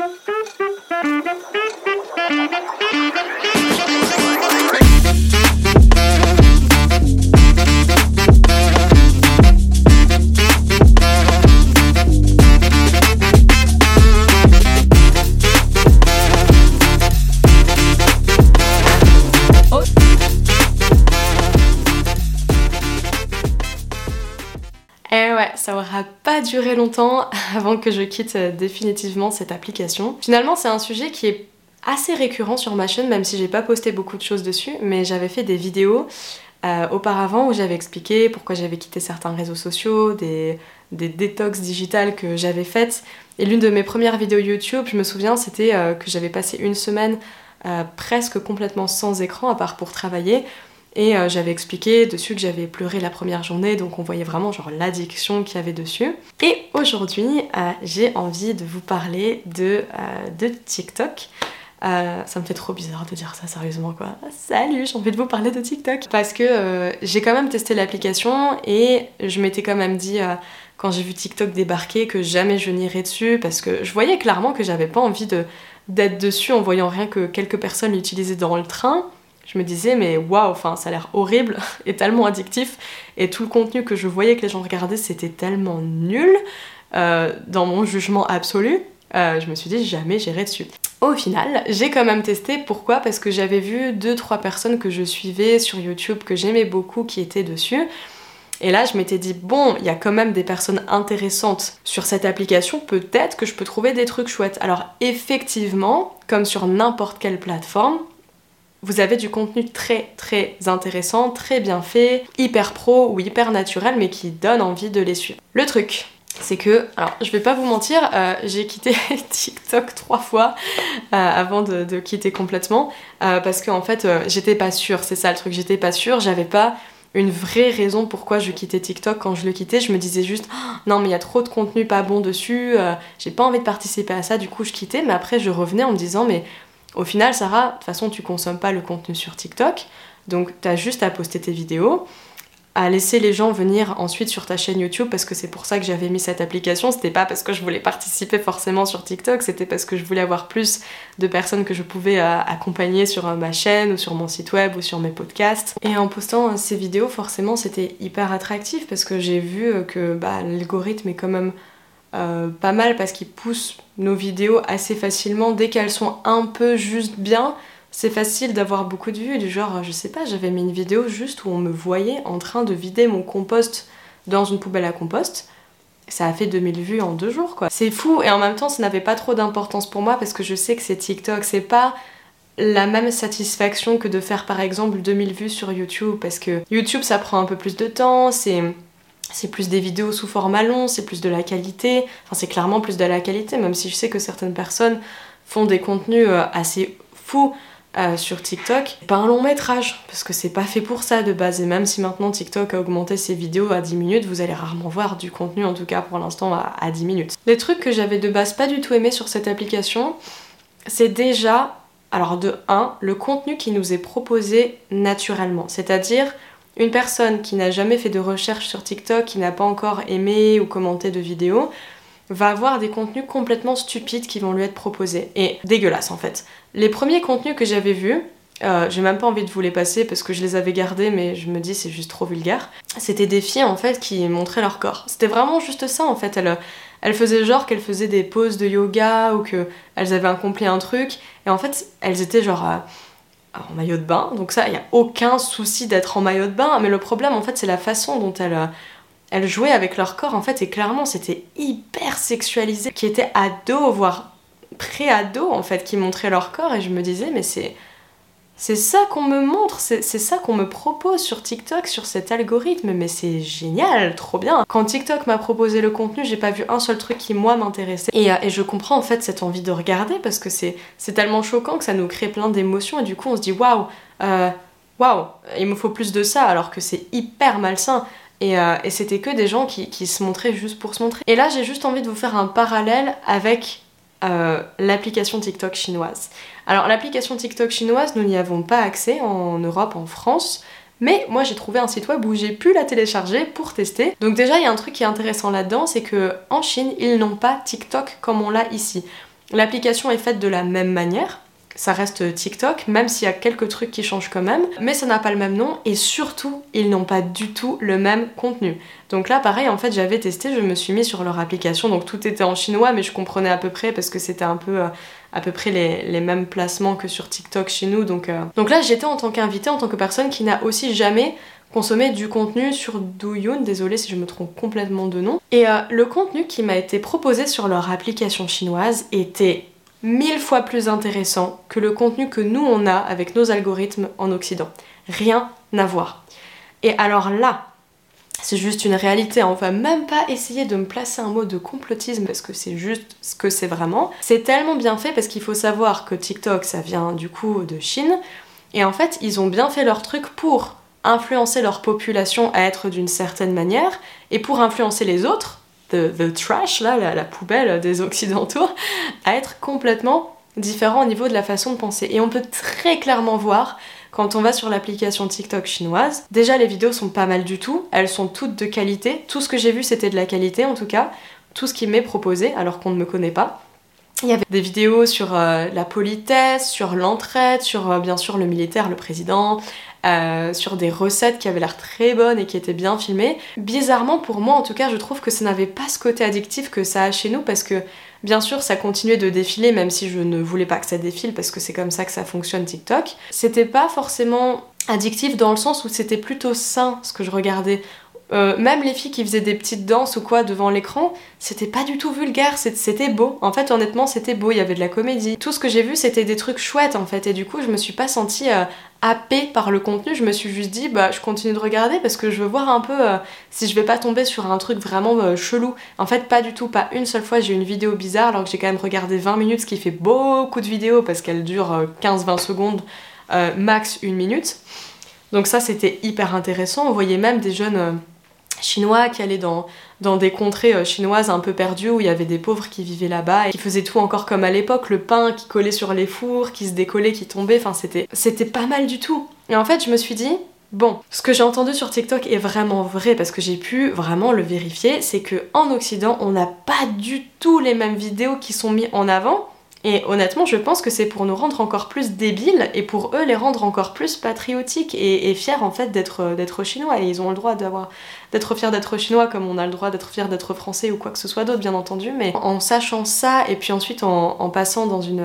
Thank you. Pas duré longtemps avant que je quitte euh, définitivement cette application. Finalement, c'est un sujet qui est assez récurrent sur ma chaîne, même si j'ai pas posté beaucoup de choses dessus, mais j'avais fait des vidéos euh, auparavant où j'avais expliqué pourquoi j'avais quitté certains réseaux sociaux, des, des détox digitales que j'avais faites. Et l'une de mes premières vidéos YouTube, je me souviens, c'était euh, que j'avais passé une semaine presque complètement sans écran, à part pour travailler, et euh, j'avais expliqué dessus que j'avais pleuré la première journée, donc on voyait vraiment genre l'addiction qu'il y avait dessus. Et aujourd'hui, euh, j'ai envie de vous parler de, euh, TikTok. ça me fait trop bizarre de dire ça sérieusement quoi. Salut, j'ai envie de vous parler de TikTok. Parce que j'ai quand même testé l'application et je m'étais quand même dit quand j'ai vu TikTok débarquer que jamais je n'irais dessus parce que je voyais clairement que j'avais pas envie d'être dessus en voyant rien que quelques personnes l'utilisaient dans le train je me disais mais waouh, enfin ça a l'air horrible et tellement addictif et tout le contenu que je voyais que les gens regardaient c'était tellement nul euh, dans mon jugement absolu. Euh, je me suis dit jamais j'irai dessus. Au final, j'ai quand même testé. Pourquoi? Parce que j'avais vu 2-3 personnes que je suivais sur YouTube que j'aimais beaucoup qui étaient dessus. Et là, je m'étais dit, bon, il y a quand même des personnes intéressantes sur cette application, peut-être que je peux trouver des trucs chouettes. Alors, effectivement, comme sur n'importe quelle plateforme, vous avez du contenu très très intéressant, très bien fait, hyper pro ou hyper naturel, mais qui donne envie de les suivre. Le truc, c'est que, alors je vais pas vous mentir, euh, j'ai quitté TikTok trois fois euh, avant de, quitter complètement, euh, parce qu'en fait j'étais pas sûre, c'est ça le truc, j'étais pas sûre, j'avais pas une vraie raison pourquoi je quittais TikTok quand je le quittais. Je me disais juste oh, non mais il y a trop de contenu pas bon dessus, j'ai pas envie de participer à ça, du coup je quittais. Mais après je revenais en me disant mais au final, Sarah, de toute façon, tu consommes pas le contenu sur TikTok, donc tu as juste à poster tes vidéos, à laisser les gens venir ensuite sur ta chaîne YouTube parce que c'est pour ça que j'avais mis cette application. C'était pas parce que je voulais participer forcément sur TikTok, c'était parce que je voulais avoir plus de personnes que je pouvais euh, accompagner sur euh, ma chaîne ou sur mon site web ou sur mes podcasts. Et en postant euh, ces vidéos, forcément, c'était hyper attractif parce que j'ai vu que bah, l'algorithme est quand même euh, pas mal parce qu'ils poussent nos vidéos assez facilement. Dès qu'elles sont un peu juste bien, c'est facile d'avoir beaucoup de vues. Du genre, je sais pas, j'avais mis une vidéo juste où on me voyait en train de vider mon compost dans une poubelle à compost. Ça a fait 2000 vues en deux jours quoi. C'est fou et en même temps ça n'avait pas trop d'importance pour moi parce que je sais que c'est TikTok, c'est pas la même satisfaction que de faire par exemple 2000 vues sur YouTube parce que YouTube ça prend un peu plus de temps, c'est c'est plus des vidéos sous format long, c'est plus de la qualité, enfin c'est clairement plus de la qualité, même si je sais que certaines personnes font des contenus euh, assez fous euh, sur TikTok. Pas un long métrage, parce que c'est pas fait pour ça de base, et même si maintenant TikTok a augmenté ses vidéos à 10 minutes, vous allez rarement voir du contenu, en tout cas pour l'instant, à, à 10 minutes. Les trucs que j'avais de base pas du tout aimé sur cette application, c'est déjà, alors de 1, le contenu qui nous est proposé naturellement, c'est-à-dire une personne qui n'a jamais fait de recherche sur TikTok, qui n'a pas encore aimé ou commenté de vidéos, va avoir des contenus complètement stupides qui vont lui être proposés. Et dégueulasses en fait. Les premiers contenus que j'avais vus, euh, j'ai même pas envie de vous les passer parce que je les avais gardés, mais je me dis c'est juste trop vulgaire. C'était des filles en fait qui montraient leur corps. C'était vraiment juste ça en fait. Elles, faisaient genre qu'elles faisaient des poses de yoga ou qu'elles avaient accompli un truc. Et en fait, elles étaient genre. En maillot de bain. Donc ça, il n'y a aucun souci d'être en maillot de bain. Mais le problème, en fait, c'est la façon dont elles, euh, elles jouaient avec leur corps. En fait, et clairement, c'était hyper sexualisé. Qui étaient ado, voire pré-ado, en fait, qui montraient leur corps. Et je me disais, mais c'est c'est ça qu'on me montre, c'est ça qu'on me propose sur TikTok, sur cet algorithme, mais c'est génial, trop bien. Quand TikTok m'a proposé le contenu, j'ai pas vu un seul truc qui moi m'intéressait. Et, euh, je comprends en fait cette envie de regarder parce que c'est tellement choquant que ça nous crée plein d'émotions et du coup on se dit waouh, euh, waouh, il me faut plus de ça alors que c'est hyper malsain. Et, euh, c'était que des gens qui se montraient juste pour se montrer. Et là j'ai juste envie de vous faire un parallèle avec euh, l'application TikTok chinoise. Alors l'application TikTok chinoise, nous n'y avons pas accès en Europe, en France, mais moi j'ai trouvé un site web où j'ai pu la télécharger pour tester. Donc déjà il y a un truc qui est intéressant là-dedans, c'est que en Chine ils n'ont pas TikTok comme on l'a ici. L'application est faite de la même manière, ça reste TikTok, même s'il y a quelques trucs qui changent quand même, mais ça n'a pas le même nom et surtout, ils n'ont pas du tout le même contenu. Donc là, pareil, en fait, j'avais testé, je me suis mis sur leur application, donc tout était en chinois, mais je comprenais à peu près parce que c'était un peu euh, à peu près les, mêmes placements que sur TikTok chez nous. Donc, euh. là, j'étais en tant qu'invité, en tant que personne qui n'a aussi jamais consommé du contenu sur Douyin, désolé si je me trompe complètement de nom. Et euh, le contenu qui m'a été proposé sur leur application chinoise était mille fois plus intéressant que le contenu que nous on a avec nos algorithmes en Occident. Rien à voir. Et alors là, c'est juste une réalité, on va même pas essayer de me placer un mot de complotisme parce que c'est juste ce que c'est vraiment. C'est tellement bien fait parce qu'il faut savoir que TikTok ça vient du coup de Chine et en fait ils ont bien fait leur truc pour influencer leur population à être d'une certaine manière et pour influencer les autres the, trash, là, la, poubelle des occidentaux, à être complètement différent au niveau de la façon de penser. Et on peut très clairement voir quand on va sur l'application TikTok chinoise. Déjà, les vidéos sont pas mal du tout, elles sont toutes de qualité. Tout ce que j'ai vu, c'était de la qualité en tout cas. Tout ce qui m'est proposé, alors qu'on ne me connaît pas. Il y avait des vidéos sur euh, la politesse, sur l'entraide, sur euh, bien sûr le militaire, le président, euh, sur des recettes qui avaient l'air très bonnes et qui étaient bien filmées. Bizarrement, pour moi en tout cas, je trouve que ça n'avait pas ce côté addictif que ça a chez nous parce que bien sûr ça continuait de défiler même si je ne voulais pas que ça défile parce que c'est comme ça que ça fonctionne TikTok. C'était pas forcément addictif dans le sens où c'était plutôt sain ce que je regardais. Euh, même les filles qui faisaient des petites danses ou quoi devant l'écran, c'était pas du tout vulgaire, c'était beau. En fait, honnêtement, c'était beau, il y avait de la comédie. Tout ce que j'ai vu, c'était des trucs chouettes en fait, et du coup, je me suis pas sentie euh, happée par le contenu, je me suis juste dit, bah, je continue de regarder parce que je veux voir un peu euh, si je vais pas tomber sur un truc vraiment chelou. En fait, pas du tout, pas une seule fois, j'ai une vidéo bizarre alors que j'ai quand même regardé 20 minutes, ce qui fait beaucoup de vidéos parce qu'elle dure 15-20 secondes, max une minute. Donc ça, c'était hyper intéressant. On voyait même des jeunes chinois qui allaient dans, dans des contrées euh, chinoises un peu perdues où il y avait des pauvres qui vivaient là-bas et qui faisaient tout encore comme à l'époque, le pain qui collait sur les fours, qui se décollait, qui tombait, enfin c'était, pas mal du tout. Et en fait je me suis dit, bon, ce que j'ai entendu sur TikTok est vraiment vrai parce que j'ai pu vraiment le vérifier, c'est que en Occident on n'a pas du tout les mêmes vidéos qui sont mises en avant et honnêtement, je pense que c'est pour nous rendre encore plus débiles et pour eux les rendre encore plus patriotiques et, fiers en fait d'être, d'être chinois. Et ils ont le droit d'avoir, d'être fiers d'être chinois comme on a le droit d'être fiers d'être français ou quoi que ce soit d'autre, bien entendu. Mais en sachant ça et puis ensuite en, passant dans une,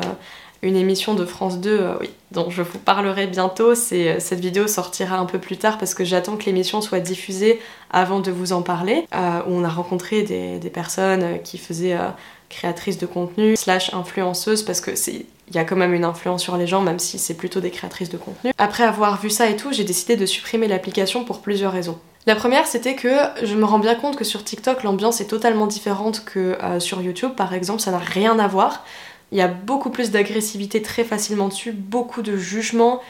une émission de France 2, euh, oui, dont je vous parlerai bientôt, c'est, cette vidéo sortira un peu plus tard parce que j'attends que l'émission soit diffusée avant de vous en parler, euh, où on a rencontré des, personnes qui faisaient euh, créatrice de contenu slash influenceuse parce que c'est il y a quand même une influence sur les gens même si c'est plutôt des créatrices de contenu. Après avoir vu ça et tout, j'ai décidé de supprimer l'application pour plusieurs raisons. La première, c'était que je me rends bien compte que sur TikTok, l'ambiance est totalement différente que euh, sur YouTube, par exemple, ça n'a rien à voir. Il y a beaucoup plus d'agressivité très facilement dessus, beaucoup de jugements,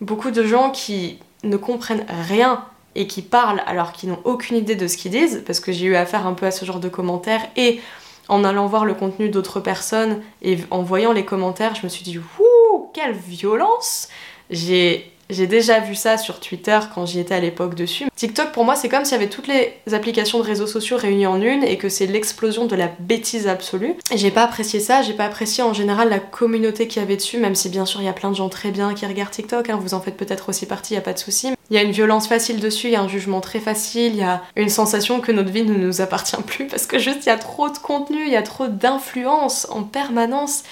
beaucoup de gens qui ne comprennent rien et qui parlent alors qu'ils n'ont aucune idée de ce qu'ils disent, parce que j'ai eu affaire un peu à ce genre de commentaires et en allant voir le contenu d'autres personnes et en voyant les commentaires, je me suis dit, Wouh, quelle violence! J'ai j'ai déjà vu ça sur Twitter quand j'y étais à l'époque dessus. TikTok pour moi c'est comme s'il y avait toutes les applications de réseaux sociaux réunies en une et que c'est l'explosion de la bêtise absolue. J'ai pas apprécié ça, j'ai pas apprécié en général la communauté qu'il y avait dessus, même si bien sûr il y a plein de gens très bien qui regardent TikTok, hein, vous en faites peut-être aussi partie, y a pas de souci. Il y a une violence facile dessus, il y a un jugement très facile, il y a une sensation que notre vie ne nous appartient plus parce que juste il y a trop de contenu, il y a trop d'influence en permanence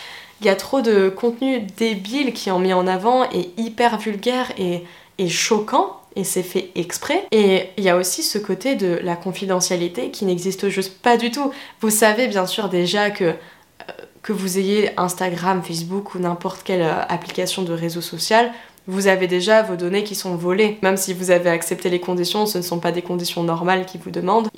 il y a trop de contenu débile qui est mis en avant et hyper vulgaire et, choquant et c'est fait exprès. Et il y a aussi ce côté de la confidentialité qui n'existe juste pas du tout. Vous savez bien sûr déjà que euh, que vous ayez Instagram, Facebook ou n'importe quelle euh, application de réseau social, vous avez déjà vos données qui sont volées. Même si vous avez accepté les conditions, ce ne sont pas des conditions normales qui vous demandent.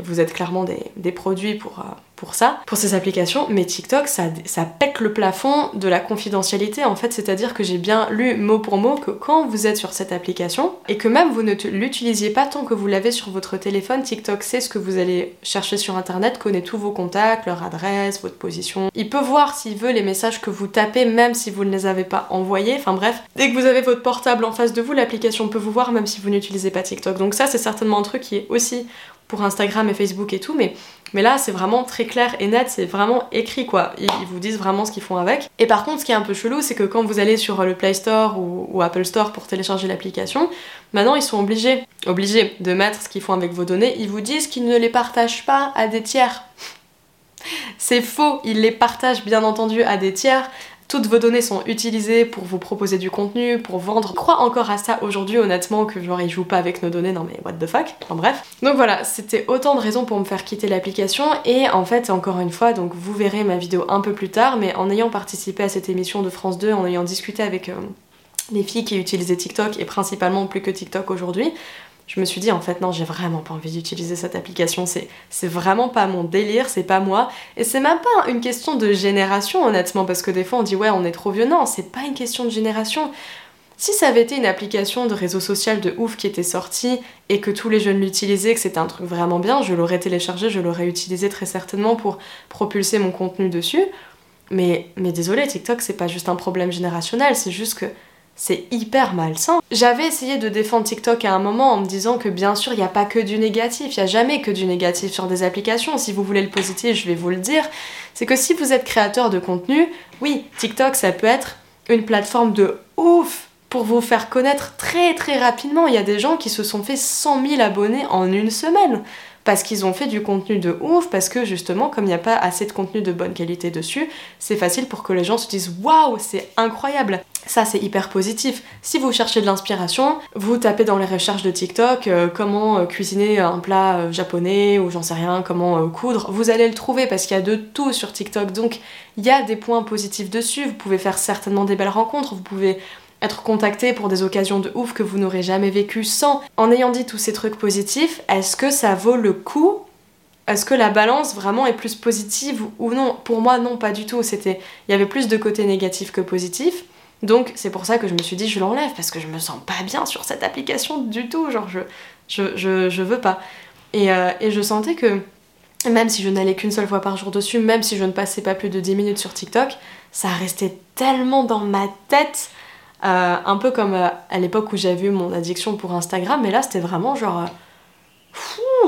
vous êtes clairement des, produits pour, euh, pour ça, pour ces applications. Mais TikTok, ça, ça pète le plafond de la confidentialité en fait. C'est-à-dire que j'ai bien lu mot pour mot que quand vous êtes sur cette application et que même vous ne l'utilisiez pas tant que vous l'avez sur votre téléphone, TikTok sait ce que vous allez chercher sur internet, connaît tous vos contacts, leur adresse, votre position. Il peut voir s'il veut les messages que vous tapez même si vous ne les avez pas envoyés. Enfin bref, dès que vous avez votre portable en face de vous, l'application peut vous voir même si vous n'utilisez pas TikTok. Donc ça, c'est certainement un truc qui est aussi pour Instagram et Facebook et tout, mais, là c'est vraiment très clair et net, c'est vraiment écrit quoi. Ils, vous disent vraiment ce qu'ils font avec. Et par contre, ce qui est un peu chelou, c'est que quand vous allez sur le Play Store ou, Apple Store pour télécharger l'application, maintenant ils sont obligés, obligés de mettre ce qu'ils font avec vos données. Ils vous disent qu'ils ne les partagent pas à des tiers. C'est faux, ils les partagent bien entendu à des tiers, toutes vos données sont utilisées pour vous proposer du contenu, pour vendre. Je crois encore à ça aujourd'hui, honnêtement, que genre ils jouent pas avec nos données, non mais what the fuck, enfin bref. Donc voilà, c'était autant de raisons pour me faire quitter l'application, et en fait, encore une fois, donc vous verrez ma vidéo un peu plus tard, mais en ayant participé à cette émission de France 2, en ayant discuté avec euh, les filles qui utilisaient TikTok, et principalement plus que TikTok aujourd'hui, je me suis dit en fait non j'ai vraiment pas envie d'utiliser cette application, c'est, vraiment pas mon délire, c'est pas moi, et c'est même pas une question de génération honnêtement, parce que des fois on dit ouais on est trop vieux, non c'est pas une question de génération. Si ça avait été une application de réseau social de ouf qui était sortie et que tous les jeunes l'utilisaient, que c'était un truc vraiment bien, je l'aurais téléchargé, je l'aurais utilisé très certainement pour propulser mon contenu dessus. Mais, mais désolé, TikTok c'est pas juste un problème générationnel, c'est juste que c'est hyper malsain. J'avais essayé de défendre TikTok à un moment en me disant que bien sûr il n'y a pas que du négatif, il n'y a jamais que du négatif sur des applications. Si vous voulez le positif, je vais vous le dire. C'est que si vous êtes créateur de contenu, oui, TikTok ça peut être une plateforme de ouf pour vous faire connaître très très rapidement. Il y a des gens qui se sont fait 100 000 abonnés en une semaine parce qu'ils ont fait du contenu de ouf, parce que justement, comme il n'y a pas assez de contenu de bonne qualité dessus, c'est facile pour que les gens se disent waouh, c'est incroyable. Ça, c'est hyper positif. Si vous cherchez de l'inspiration, vous tapez dans les recherches de TikTok euh, comment euh, cuisiner un plat euh, japonais ou j'en sais rien, comment coudre, vous allez le trouver parce qu'il y a de tout sur TikTok. Donc, il y a des points positifs dessus. Vous pouvez faire certainement des belles rencontres, vous pouvez être contacté pour des occasions de ouf que vous n'aurez jamais vécues sans. En ayant dit tous ces trucs positifs, est-ce que ça vaut le coup? Est-ce que la balance vraiment est plus positive ou non? Pour moi, non, pas du tout. C'était, il y avait plus de côté négatif que positif. Donc c'est pour ça que je me suis dit je l'enlève parce que je me sens pas bien sur cette application du tout. Genre je, veux pas. Et, euh, et je sentais que même si je n'allais qu'une seule fois par jour dessus, même si je ne passais pas plus de 10 minutes sur TikTok, ça restait tellement dans ma tête euh, un peu comme euh, à l'époque où j'avais eu mon addiction pour Instagram, mais là c'était vraiment genre.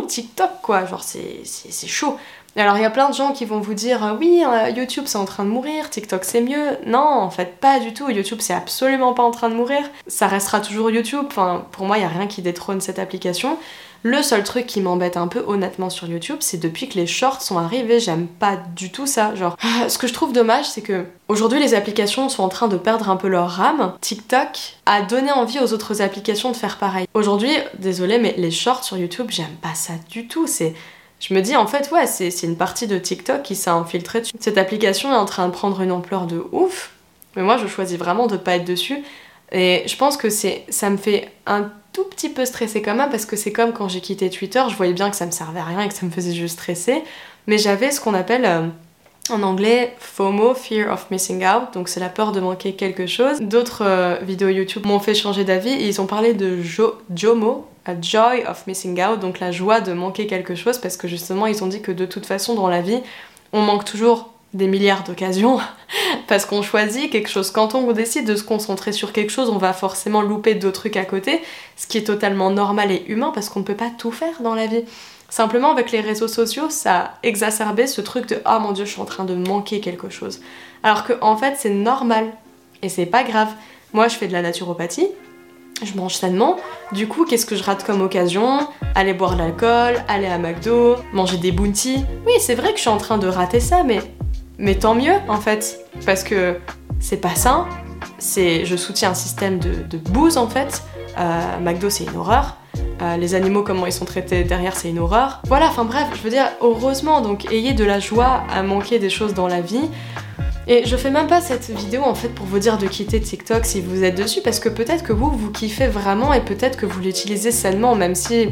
TikTok quoi, genre c'est chaud. Alors il y a plein de gens qui vont vous dire oui, YouTube c'est en train de mourir, TikTok c'est mieux. Non, en fait pas du tout. YouTube c'est absolument pas en train de mourir. Ça restera toujours YouTube. Enfin, pour moi il y a rien qui détrône cette application. Le seul truc qui m'embête un peu honnêtement sur YouTube, c'est depuis que les shorts sont arrivés, j'aime pas du tout ça. Genre, ce que je trouve dommage, c'est que aujourd'hui les applications sont en train de perdre un peu leur rame. TikTok a donné envie aux autres applications de faire pareil. Aujourd'hui, désolé, mais les shorts sur YouTube, j'aime pas ça du tout. C'est je me dis en fait ouais c'est une partie de TikTok qui s'est infiltrée dessus. Cette application est en train de prendre une ampleur de ouf, mais moi je choisis vraiment de pas être dessus. Et je pense que c'est ça me fait un tout petit peu stressée quand même parce que c'est comme quand j'ai quitté Twitter, je voyais bien que ça me servait à rien et que ça me faisait juste stresser, mais j'avais ce qu'on appelle euh, en anglais FOMO, Fear of Missing Out, donc c'est la peur de manquer quelque chose. D'autres euh, vidéos YouTube m'ont fait changer d'avis et ils ont parlé de JOMO, Joy of Missing Out, donc la joie de manquer quelque chose parce que justement ils ont dit que de toute façon dans la vie on manque toujours des milliards d'occasions parce qu'on choisit quelque chose. Quand on décide de se concentrer sur quelque chose, on va forcément louper d'autres trucs à côté, ce qui est totalement normal et humain parce qu'on ne peut pas tout faire dans la vie. Simplement avec les réseaux sociaux, ça a exacerbé ce truc de ah mon dieu, je suis en train de manquer quelque chose. Alors que en fait, c'est normal et c'est pas grave. Moi, je fais de la naturopathie, je mange sainement. Du coup, qu'est-ce que je rate comme occasion? Aller boire de l'alcool, aller à McDo, manger des bounties. Oui, c'est vrai que je suis en train de rater ça, mais tant mieux en fait, parce que c'est pas sain. C'est, je soutiens un système de, de bouse en fait. Euh, McDo c'est une horreur. Euh, les animaux, comment ils sont traités derrière, c'est une horreur. Voilà, enfin bref, je veux dire, heureusement, donc ayez de la joie à manquer des choses dans la vie. Et je fais même pas cette vidéo en fait pour vous dire de quitter TikTok si vous êtes dessus, parce que peut-être que vous, vous kiffez vraiment et peut-être que vous l'utilisez sainement, même si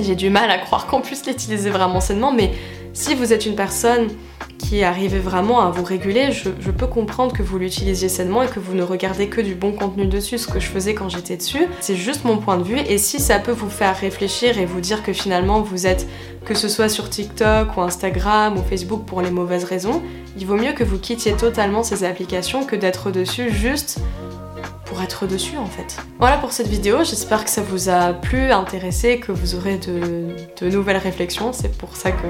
j'ai du mal à croire qu'on puisse l'utiliser vraiment sainement, mais si vous êtes une personne qui arrivait vraiment à vous réguler, je, peux comprendre que vous l'utilisiez sainement et que vous ne regardez que du bon contenu dessus, ce que je faisais quand j'étais dessus. C'est juste mon point de vue et si ça peut vous faire réfléchir et vous dire que finalement vous êtes, que ce soit sur TikTok ou Instagram ou Facebook pour les mauvaises raisons, il vaut mieux que vous quittiez totalement ces applications que d'être dessus juste dessus en fait. Voilà pour cette vidéo, j'espère que ça vous a plu, intéressé, que vous aurez de, nouvelles réflexions, c'est pour ça que,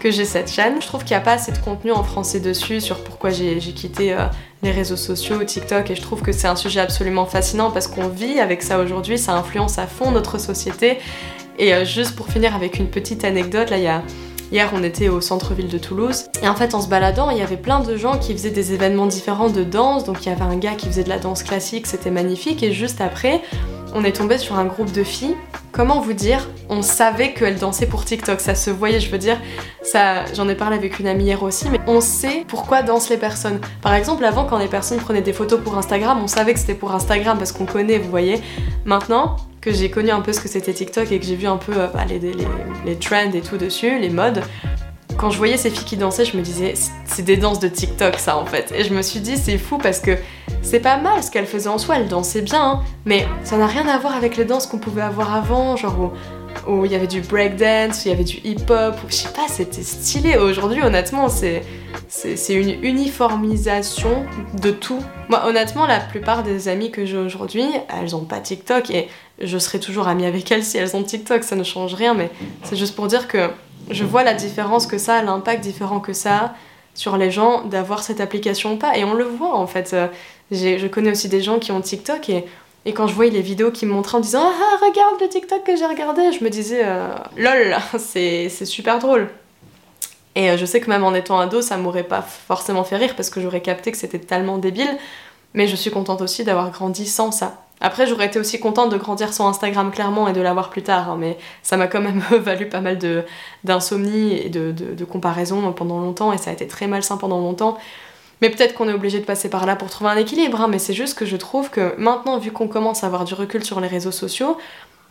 que j'ai cette chaîne. Je trouve qu'il n'y a pas assez de contenu en français dessus sur pourquoi j'ai quitté euh, les réseaux sociaux, TikTok, et je trouve que c'est un sujet absolument fascinant parce qu'on vit avec ça aujourd'hui, ça influence à fond notre société. Et euh, juste pour finir avec une petite anecdote, là il y a Hier, on était au centre-ville de Toulouse. Et en fait, en se baladant, il y avait plein de gens qui faisaient des événements différents de danse. Donc, il y avait un gars qui faisait de la danse classique, c'était magnifique. Et juste après, on est tombé sur un groupe de filles. Comment vous dire On savait qu'elles dansaient pour TikTok, ça se voyait, je veux dire. Ça, j'en ai parlé avec une amie hier aussi, mais on sait pourquoi dansent les personnes. Par exemple, avant, quand les personnes prenaient des photos pour Instagram, on savait que c'était pour Instagram parce qu'on connaît, vous voyez. Maintenant, que j'ai connu un peu ce que c'était TikTok et que j'ai vu un peu euh, bah, les, trends et tout dessus, les modes, quand je voyais ces filles qui dansaient, je me disais, c'est des danses de TikTok ça en fait. Et je me suis dit, c'est fou parce que c'est pas mal ce qu'elle faisait en soi, elle dansait bien, hein. mais ça n'a rien à voir avec les danses qu'on pouvait avoir avant, genre où il y avait du breakdance, où il y avait du hip-hop, je sais pas, c'était stylé. Aujourd'hui, honnêtement, c'est c'est une uniformisation de tout. Moi, honnêtement, la plupart des amies que j'ai aujourd'hui, elles ont pas TikTok et je serai toujours amie avec elles si elles ont TikTok, ça ne change rien, mais c'est juste pour dire que je vois la différence que ça, l'impact différent que ça sur les gens d'avoir cette application ou pas. Et on le voit en fait. Euh, je connais aussi des gens qui ont TikTok et, et quand je voyais les vidéos qui me montraient en disant Ah, regarde le TikTok que j'ai regardé, je me disais euh, Lol, c'est super drôle. Et euh, je sais que même en étant ado, ça m'aurait pas forcément fait rire parce que j'aurais capté que c'était tellement débile. Mais je suis contente aussi d'avoir grandi sans ça. Après, j'aurais été aussi contente de grandir sans Instagram clairement et de l'avoir plus tard, hein, mais ça m'a quand même valu pas mal d'insomnie et de, comparaison pendant longtemps, et ça a été très malsain pendant longtemps. Mais peut-être qu'on est obligé de passer par là pour trouver un équilibre, hein, mais c'est juste que je trouve que maintenant, vu qu'on commence à avoir du recul sur les réseaux sociaux,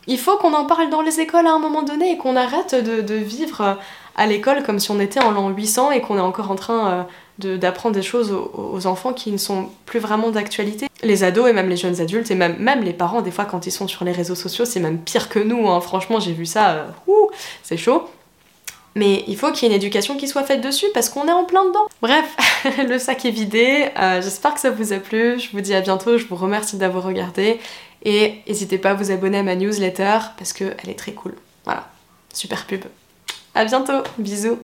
il faut qu'on en parle dans les écoles à un moment donné et qu'on arrête de, de, vivre à l'école comme si on était en l'an 800 et qu'on est encore en train d'apprendre des choses aux, enfants qui ne sont plus vraiment d'actualité. Les ados et même les jeunes adultes et même, même les parents, des fois quand ils sont sur les réseaux sociaux, c'est même pire que nous. Hein. Franchement, j'ai vu ça, euh, c'est chaud. Mais il faut qu'il y ait une éducation qui soit faite dessus parce qu'on est en plein dedans. Bref, le sac est vidé. Euh, j'espère que ça vous a plu. Je vous dis à bientôt. Je vous remercie d'avoir regardé. Et n'hésitez pas à vous abonner à ma newsletter parce qu'elle est très cool. Voilà, super pub. À bientôt. Bisous.